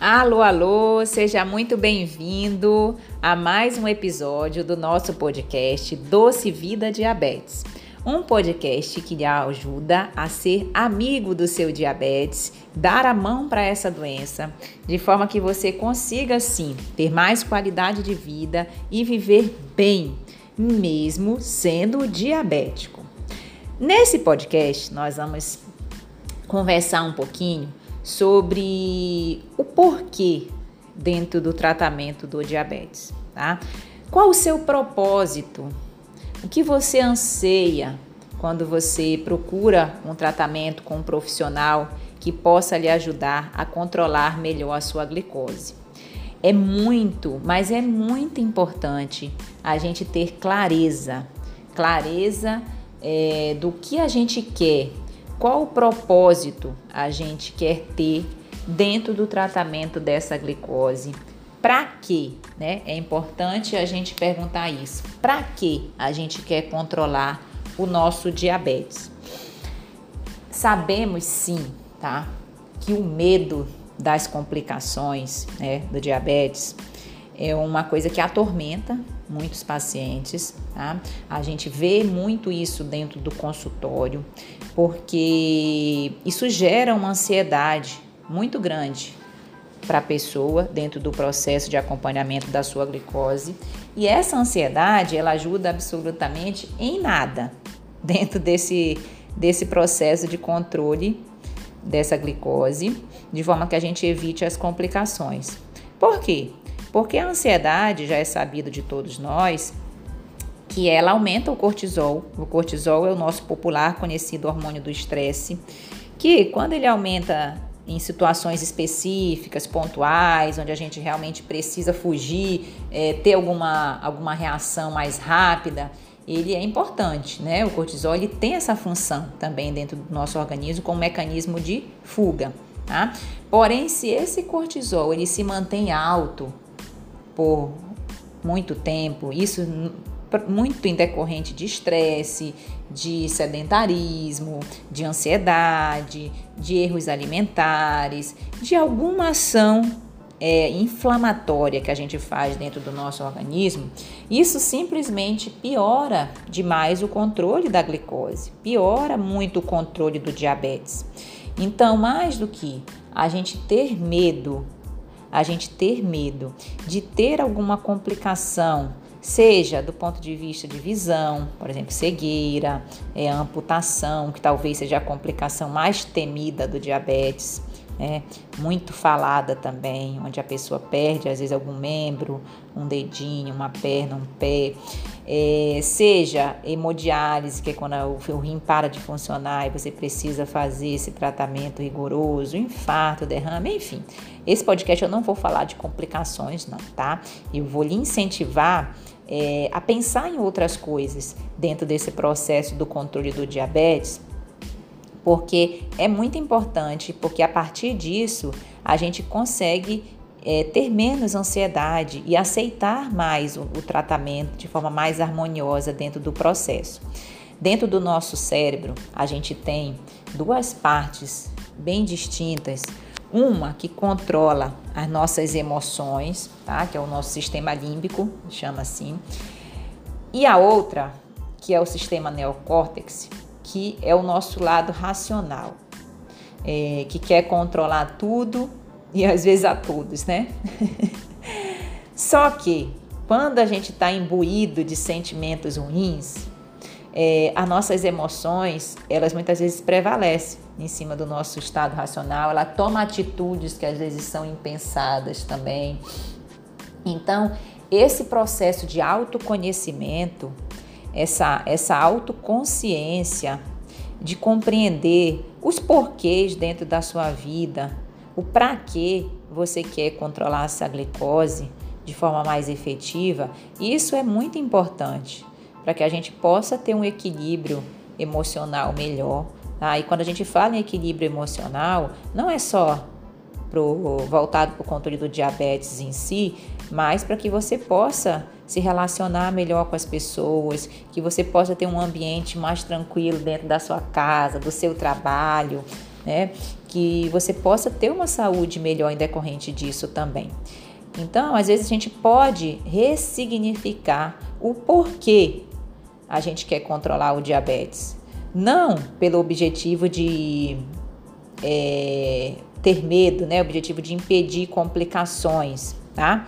Alô, alô, seja muito bem-vindo a mais um episódio do nosso podcast Doce Vida Diabetes. Um podcast que lhe ajuda a ser amigo do seu diabetes, dar a mão para essa doença, de forma que você consiga sim ter mais qualidade de vida e viver bem, mesmo sendo diabético. Nesse podcast, nós vamos conversar um pouquinho sobre o porquê dentro do tratamento do diabetes, tá? Qual o seu propósito? O que você anseia quando você procura um tratamento com um profissional que possa lhe ajudar a controlar melhor a sua glicose? É muito, mas é muito importante a gente ter clareza, clareza é, do que a gente quer qual o propósito a gente quer ter dentro do tratamento dessa glicose? Para quê? Né? É importante a gente perguntar isso. Para que a gente quer controlar o nosso diabetes? Sabemos sim, tá? Que o medo das complicações né, do diabetes é uma coisa que atormenta muitos pacientes, tá? A gente vê muito isso dentro do consultório, porque isso gera uma ansiedade muito grande para a pessoa dentro do processo de acompanhamento da sua glicose. E essa ansiedade, ela ajuda absolutamente em nada dentro desse, desse processo de controle dessa glicose, de forma que a gente evite as complicações. Por quê? Porque a ansiedade, já é sabido de todos nós, que ela aumenta o cortisol. O cortisol é o nosso popular conhecido hormônio do estresse, que quando ele aumenta em situações específicas, pontuais, onde a gente realmente precisa fugir, é, ter alguma, alguma reação mais rápida, ele é importante, né? O cortisol ele tem essa função também dentro do nosso organismo como mecanismo de fuga, tá? Porém, se esse cortisol ele se mantém alto por muito tempo, isso muito em decorrente de estresse, de sedentarismo, de ansiedade, de erros alimentares, de alguma ação é, inflamatória que a gente faz dentro do nosso organismo, isso simplesmente piora demais o controle da glicose, piora muito o controle do diabetes. Então, mais do que a gente ter medo a gente ter medo de ter alguma complicação, seja do ponto de vista de visão, por exemplo, cegueira, é, amputação, que talvez seja a complicação mais temida do diabetes, é, muito falada também, onde a pessoa perde às vezes algum membro, um dedinho, uma perna, um pé, é, seja hemodiálise, que é quando o, rim para de funcionar e você precisa fazer esse tratamento rigoroso, infarto, derrame, enfim. Esse podcast eu não vou falar de complicações, não, tá? Eu vou lhe incentivar é, a pensar em outras coisas dentro desse processo do controle do diabetes porque é muito importante, porque a partir disso a gente consegue é, ter menos ansiedade e aceitar mais o, o tratamento de forma mais harmoniosa dentro do processo. Dentro do nosso cérebro, a gente tem duas partes bem distintas. Uma que controla as nossas emoções, tá? que é o nosso sistema límbico, chama assim, e a outra, que é o sistema neocórtex, que é o nosso lado racional, é, que quer controlar tudo e às vezes a todos, né? Só que quando a gente está imbuído de sentimentos ruins, é, as nossas emoções, elas muitas vezes prevalecem em cima do nosso estado racional, ela toma atitudes que às vezes são impensadas também. Então, esse processo de autoconhecimento essa, essa autoconsciência de compreender os porquês dentro da sua vida, o para que você quer controlar essa glicose de forma mais efetiva, isso é muito importante para que a gente possa ter um equilíbrio emocional melhor. Tá? E quando a gente fala em equilíbrio emocional, não é só pro, voltado para o controle do diabetes em si, mas para que você possa se relacionar melhor com as pessoas, que você possa ter um ambiente mais tranquilo dentro da sua casa, do seu trabalho, né? Que você possa ter uma saúde melhor em decorrente disso também. Então, às vezes a gente pode ressignificar o porquê a gente quer controlar o diabetes. Não pelo objetivo de é, ter medo, né? Objetivo de impedir complicações, tá?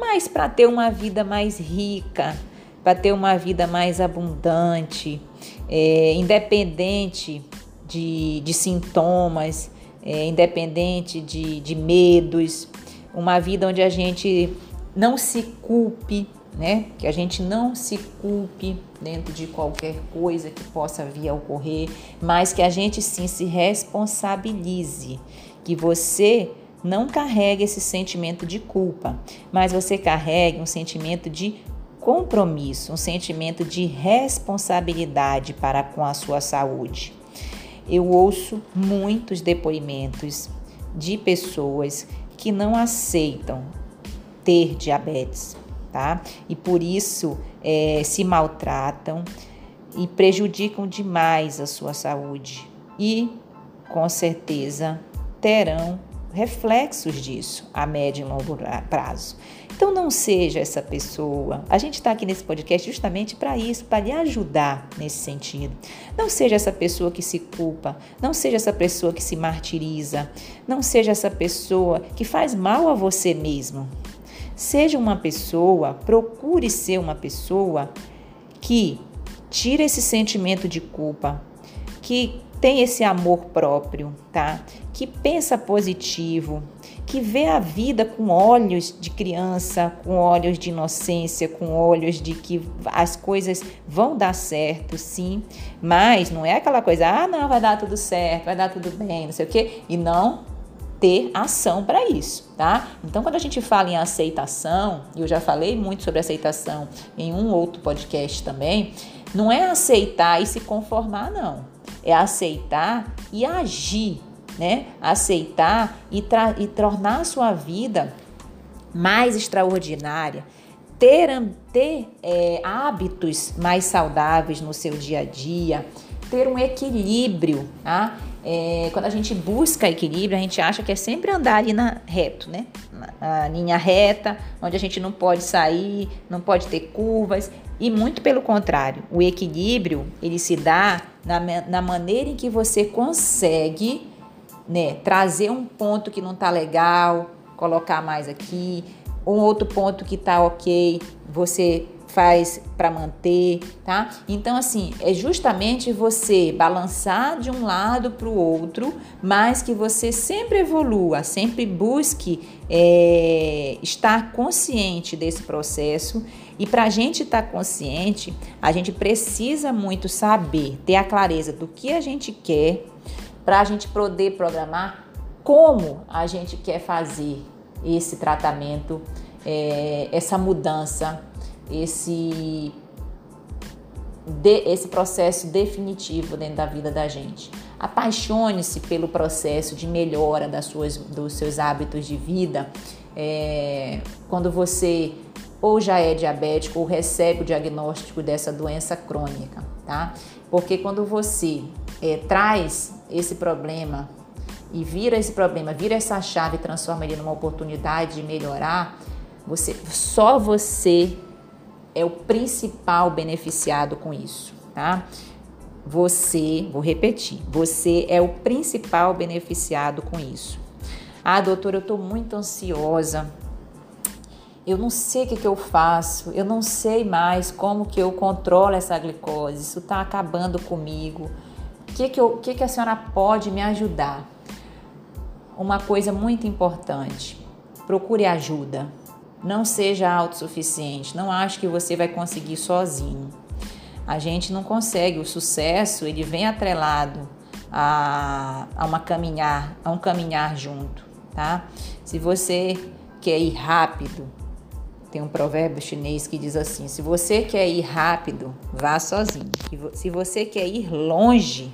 Mas para ter uma vida mais rica, para ter uma vida mais abundante, é, independente de, de sintomas, é, independente de, de medos, uma vida onde a gente não se culpe, né? Que a gente não se culpe dentro de qualquer coisa que possa vir a ocorrer, mas que a gente sim se responsabilize, que você não carregue esse sentimento de culpa, mas você carregue um sentimento de compromisso, um sentimento de responsabilidade para com a sua saúde. Eu ouço muitos depoimentos de pessoas que não aceitam ter diabetes, tá? E por isso é, se maltratam e prejudicam demais a sua saúde e, com certeza, terão reflexos disso a médio e longo prazo. Então não seja essa pessoa. A gente está aqui nesse podcast justamente para isso, para lhe ajudar nesse sentido. Não seja essa pessoa que se culpa, não seja essa pessoa que se martiriza, não seja essa pessoa que faz mal a você mesmo. Seja uma pessoa, procure ser uma pessoa que tira esse sentimento de culpa, que tem esse amor próprio, tá? Que pensa positivo, que vê a vida com olhos de criança, com olhos de inocência, com olhos de que as coisas vão dar certo, sim, mas não é aquela coisa, ah, não, vai dar tudo certo, vai dar tudo bem, não sei o quê, e não ter ação para isso, tá? Então, quando a gente fala em aceitação, e eu já falei muito sobre aceitação em um outro podcast também, não é aceitar e se conformar, não. É aceitar e agir, né? Aceitar e, e tornar a sua vida mais extraordinária, ter, ter é, hábitos mais saudáveis no seu dia a dia, ter um equilíbrio, tá? É, quando a gente busca equilíbrio, a gente acha que é sempre andar ali na reto, né? Na, linha reta, onde a gente não pode sair, não pode ter curvas. E muito pelo contrário, o equilíbrio ele se dá na, na maneira em que você consegue né, trazer um ponto que não tá legal, colocar mais aqui, um outro ponto que tá ok, você faz para manter, tá? Então, assim, é justamente você balançar de um lado para o outro, mas que você sempre evolua, sempre busque é, estar consciente desse processo. E para a gente estar tá consciente, a gente precisa muito saber, ter a clareza do que a gente quer, para a gente poder programar como a gente quer fazer esse tratamento, é, essa mudança esse, de, esse processo definitivo dentro da vida da gente. Apaixone-se pelo processo de melhora das suas, dos seus hábitos de vida. É, quando você ou já é diabético ou recebe o diagnóstico dessa doença crônica, tá? Porque quando você é, traz esse problema e vira esse problema, vira essa chave e transforma ele numa oportunidade de melhorar, você só você é o principal beneficiado com isso, tá? Você, vou repetir, você é o principal beneficiado com isso. Ah, doutora, eu estou muito ansiosa. Eu não sei o que, que eu faço, eu não sei mais como que eu controlo essa glicose, isso está acabando comigo. O que, que, que, que a senhora pode me ajudar? Uma coisa muito importante, procure ajuda. Não seja autossuficiente, não ache que você vai conseguir sozinho. A gente não consegue, o sucesso ele vem atrelado a, a uma caminhar, a um caminhar junto, tá? Se você quer ir rápido, tem um provérbio chinês que diz assim: se você quer ir rápido, vá sozinho. Se você quer ir longe,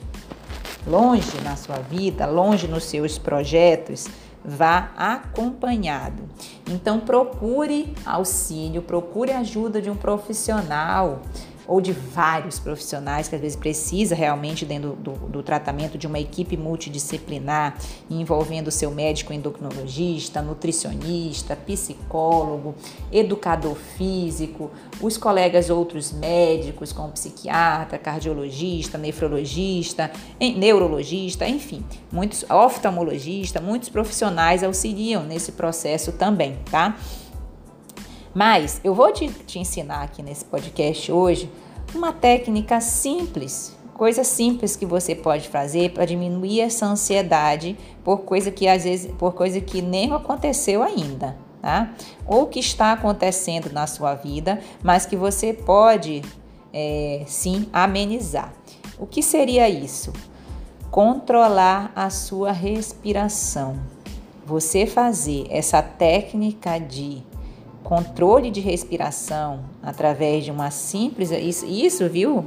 longe na sua vida, longe nos seus projetos, vá acompanhado. Então procure auxílio, procure ajuda de um profissional ou de vários profissionais que às vezes precisa realmente dentro do, do, tratamento de uma equipe multidisciplinar, envolvendo o seu médico endocrinologista, nutricionista, psicólogo, educador físico, os colegas outros médicos, como psiquiatra, cardiologista, nefrologista, neurologista, enfim, muitos oftalmologista, muitos profissionais auxiliam nesse processo também, tá? Mas eu vou te, te ensinar aqui nesse podcast hoje uma técnica simples, coisa simples que você pode fazer para diminuir essa ansiedade por coisa que às vezes por coisa que nem aconteceu ainda, tá? Ou que está acontecendo na sua vida, mas que você pode é, sim amenizar. O que seria isso? Controlar a sua respiração. Você fazer essa técnica de controle de respiração através de uma simples. Isso, isso viu?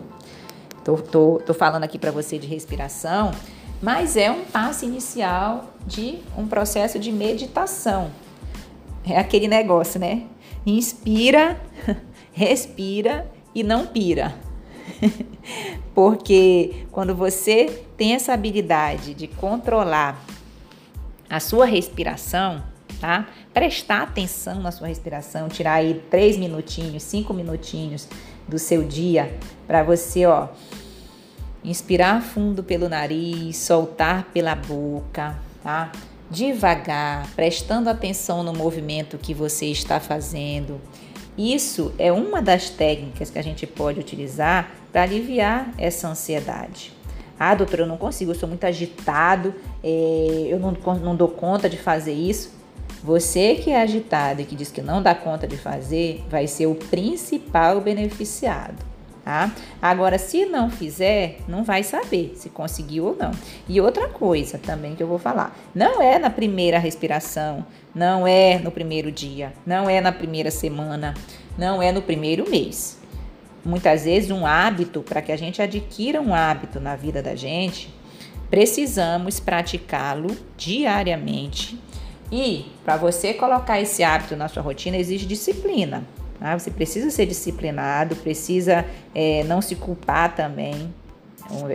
Tô, tô, tô falando aqui para você de respiração, mas é um passo inicial de um processo de meditação. É aquele negócio, né? Inspira, respira e não pira. Porque quando você tem essa habilidade de controlar a sua respiração, tá? Prestar atenção na sua respiração, tirar aí três minutinhos, cinco minutinhos do seu dia para você, ó, inspirar fundo pelo nariz, soltar pela boca, tá? Devagar, prestando atenção no movimento que você está fazendo. Isso é uma das técnicas que a gente pode utilizar para aliviar essa ansiedade. Ah, doutora, eu não consigo, eu sou muito agitado, é, eu não, não dou conta de fazer isso. Você que é agitado e que diz que não dá conta de fazer, vai ser o principal beneficiado. Tá? Agora, se não fizer, não vai saber se conseguiu ou não. E outra coisa também que eu vou falar: não é na primeira respiração, não é no primeiro dia, não é na primeira semana, não é no primeiro mês. Muitas vezes, um hábito, para que a gente adquira um hábito na vida da gente, precisamos praticá-lo diariamente e para você colocar esse hábito na sua rotina, exige disciplina. Tá? Você precisa ser disciplinado, precisa é, não se culpar também,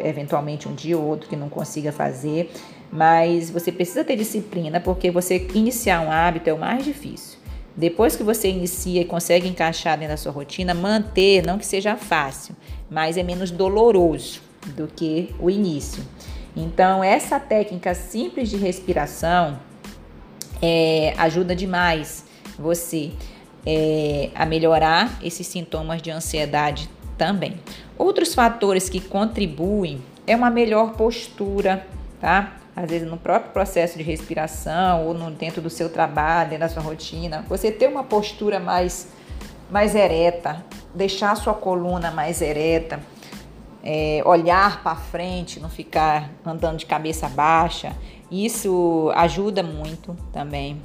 eventualmente um dia ou outro que não consiga fazer, mas você precisa ter disciplina porque você iniciar um hábito é o mais difícil. Depois que você inicia e consegue encaixar dentro da sua rotina, manter, não que seja fácil, mas é menos doloroso do que o início. Então, essa técnica simples de respiração, é, ajuda demais você é, a melhorar esses sintomas de ansiedade também. Outros fatores que contribuem é uma melhor postura, tá? Às vezes no próprio processo de respiração ou no, dentro do seu trabalho, da sua rotina, você ter uma postura mais, mais ereta, deixar a sua coluna mais ereta, é, olhar para frente, não ficar andando de cabeça baixa. Isso ajuda muito também.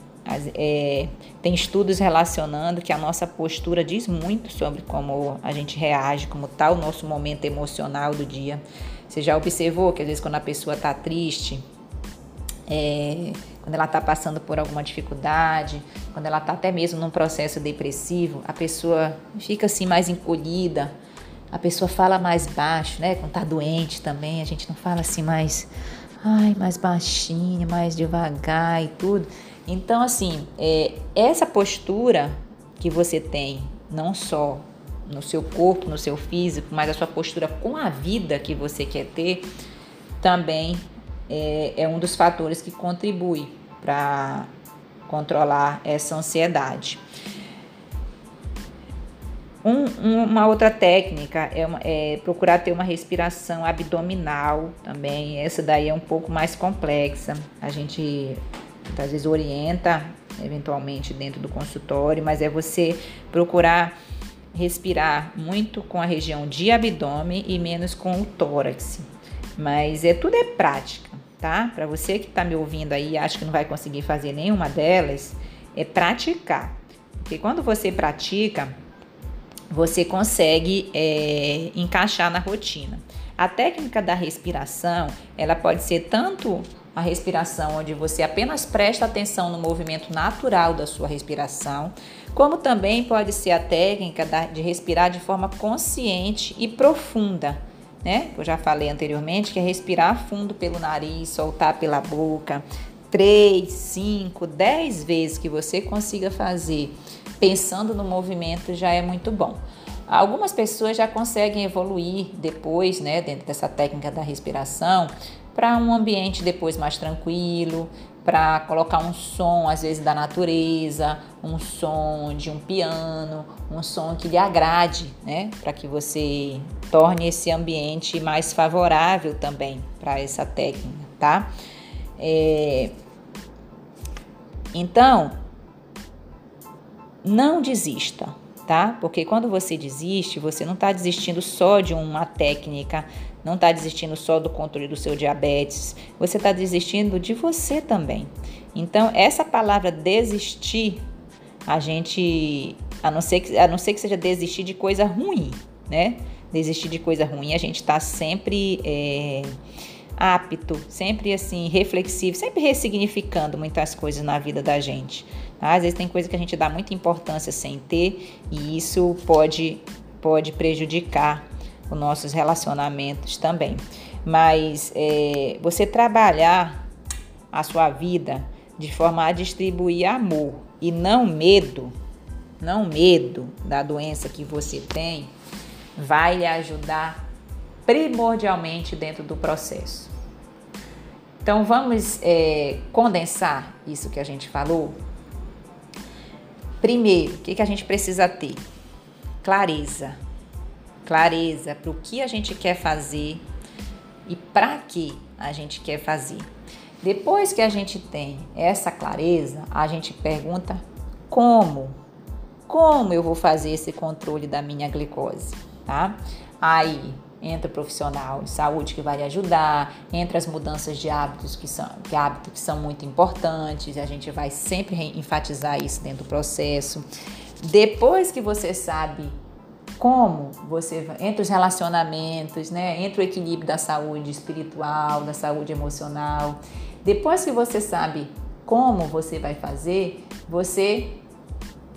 É, tem estudos relacionando que a nossa postura diz muito sobre como a gente reage, como está o nosso momento emocional do dia. Você já observou que às vezes quando a pessoa está triste, é, quando ela está passando por alguma dificuldade, quando ela está até mesmo num processo depressivo, a pessoa fica assim mais encolhida, a pessoa fala mais baixo, né? Quando tá doente também, a gente não fala assim mais, ai, mais baixinho, mais devagar e tudo. Então, assim, é, essa postura que você tem, não só no seu corpo, no seu físico, mas a sua postura com a vida que você quer ter, também é, é um dos fatores que contribui para controlar essa ansiedade. Um, uma outra técnica é, uma, é, procurar ter uma respiração abdominal também. Essa daí é um pouco mais complexa. A gente às vezes orienta eventualmente dentro do consultório, mas é você procurar respirar muito com a região de abdômen e menos com o tórax. Mas é tudo é prática, tá? Para você que está me ouvindo aí, acha que não vai conseguir fazer nenhuma delas, é praticar. Porque quando você pratica, você consegue é, encaixar na rotina. A técnica da respiração, ela pode ser tanto a respiração onde você apenas presta atenção no movimento natural da sua respiração, como também pode ser a técnica de respirar de forma consciente e profunda, né? Eu já falei anteriormente que é respirar fundo pelo nariz, soltar pela boca, três, cinco, dez vezes que você consiga fazer pensando no movimento já é muito bom. Algumas pessoas já conseguem evoluir depois, né, dentro dessa técnica da respiração, para um ambiente depois mais tranquilo, para colocar um som, às vezes, da natureza, um som de um piano, um som que lhe agrade, né? Para que você torne esse ambiente mais favorável também para essa técnica, tá? É... Então, não desista, tá? Porque quando você desiste, você não está desistindo só de uma técnica, não está desistindo só do controle do seu diabetes, você está desistindo de você também. Então, essa palavra desistir, a gente, a não ser que, a não ser que seja desistir de coisa ruim, né? Desistir de coisa ruim, a gente está sempre é, apto, sempre assim, reflexivo, sempre ressignificando muitas coisas na vida da gente. Tá? Às vezes tem coisa que a gente dá muita importância sem ter e isso pode, pode prejudicar os nossos relacionamentos também. Mas é, você trabalhar a sua vida de forma a distribuir amor e não medo, não medo da doença que você tem, vai lhe ajudar primordialmente dentro do processo. Então vamos é, condensar isso que a gente falou. Primeiro, o que, que a gente precisa ter? Clareza. Clareza para o que a gente quer fazer e para que a gente quer fazer. Depois que a gente tem essa clareza, a gente pergunta como? Como eu vou fazer esse controle da minha glicose, tá? Aí entra profissional de saúde que vai ajudar, entra as mudanças de hábitos que são, de hábito que são muito importantes, a gente vai sempre enfatizar isso dentro do processo. Depois que você sabe como você entre os relacionamentos, né, entre o equilíbrio da saúde espiritual, da saúde emocional, depois que você sabe como você vai fazer, você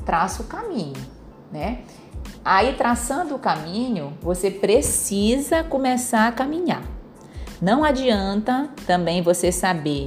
traça o caminho, né? Aí, traçando o caminho, você precisa começar a caminhar. Não adianta também você saber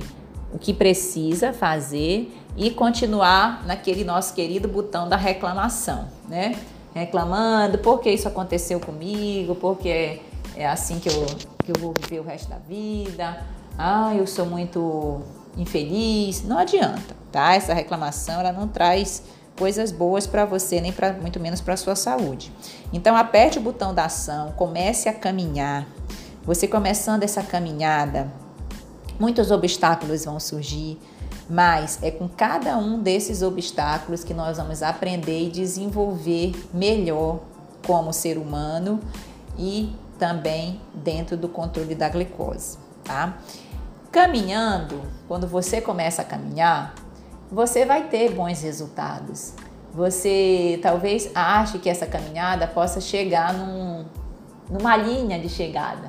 o que precisa fazer e continuar naquele nosso querido botão da reclamação, né? Reclamando porque isso aconteceu comigo, porque é assim que eu, que eu vou viver o resto da vida. Ah, eu sou muito infeliz. Não adianta, tá? Essa reclamação ela não traz coisas boas para você, nem para muito menos para sua saúde. Então aperte o botão da ação, comece a caminhar. Você começando essa caminhada, muitos obstáculos vão surgir, mas é com cada um desses obstáculos que nós vamos aprender e desenvolver melhor como ser humano e também dentro do controle da glicose, tá? Caminhando, quando você começa a caminhar, você vai ter bons resultados. Você talvez ache que essa caminhada possa chegar num, numa linha de chegada.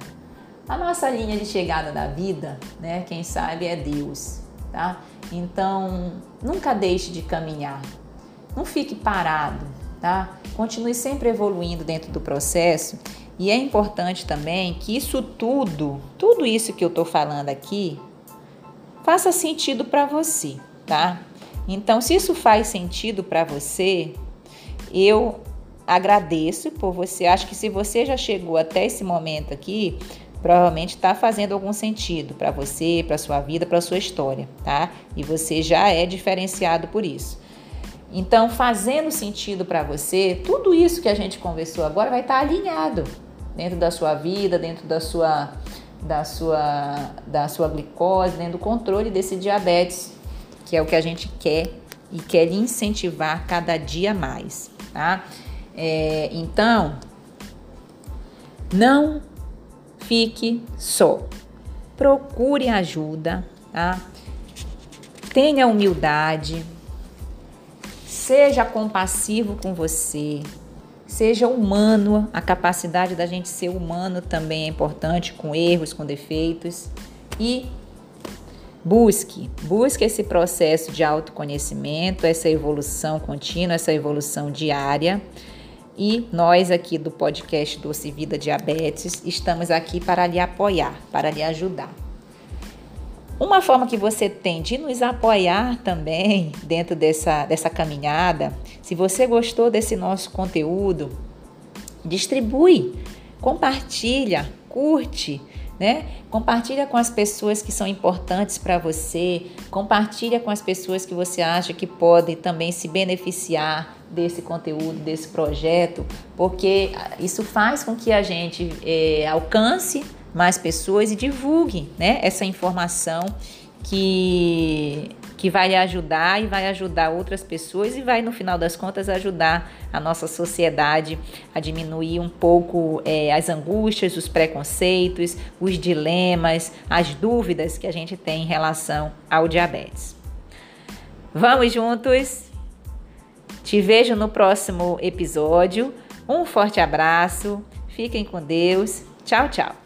A nossa linha de chegada da vida, né, quem sabe é Deus, tá? Então, nunca deixe de caminhar. Não fique parado, tá? Continue sempre evoluindo dentro do processo. E é importante também que isso tudo, tudo isso que eu estou falando aqui, faça sentido para você tá? Então, se isso faz sentido para você, eu agradeço por você. Acho que se você já chegou até esse momento aqui, provavelmente está fazendo algum sentido para você, para sua vida, para sua história, tá? E você já é diferenciado por isso. Então, fazendo sentido para você, tudo isso que a gente conversou agora vai estar tá alinhado dentro da sua vida, dentro da sua da sua da sua glicose, dentro do controle desse diabetes que é o que a gente quer e quer incentivar cada dia mais, tá? É, então, não fique só. Procure ajuda, tá? Tenha humildade, seja compassivo com você, seja humano. A capacidade da gente ser humano também é importante, com erros, com defeitos. E Busque, busque esse processo de autoconhecimento, essa evolução contínua, essa evolução diária. E nós aqui do podcast Doce Vida Diabetes estamos aqui para lhe apoiar, para lhe ajudar. Uma forma que você tem de nos apoiar também dentro dessa, dessa caminhada, se você gostou desse nosso conteúdo, distribui, compartilha, curte, né? Compartilha com as pessoas que são importantes para você, compartilha com as pessoas que você acha que podem também se beneficiar desse conteúdo, desse projeto, porque isso faz com que a gente é, alcance mais pessoas e divulgue, né? Essa informação que que vai ajudar e vai ajudar outras pessoas e vai, no final das contas, ajudar a nossa sociedade a diminuir um pouco é, as angústias, os preconceitos, os dilemas, as dúvidas que a gente tem em relação ao diabetes. Vamos juntos? Te vejo no próximo episódio. Um forte abraço, fiquem com Deus. Tchau, tchau.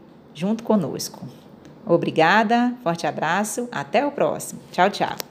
junto conosco. Obrigada, forte abraço, até o próximo. Tchau, tchau.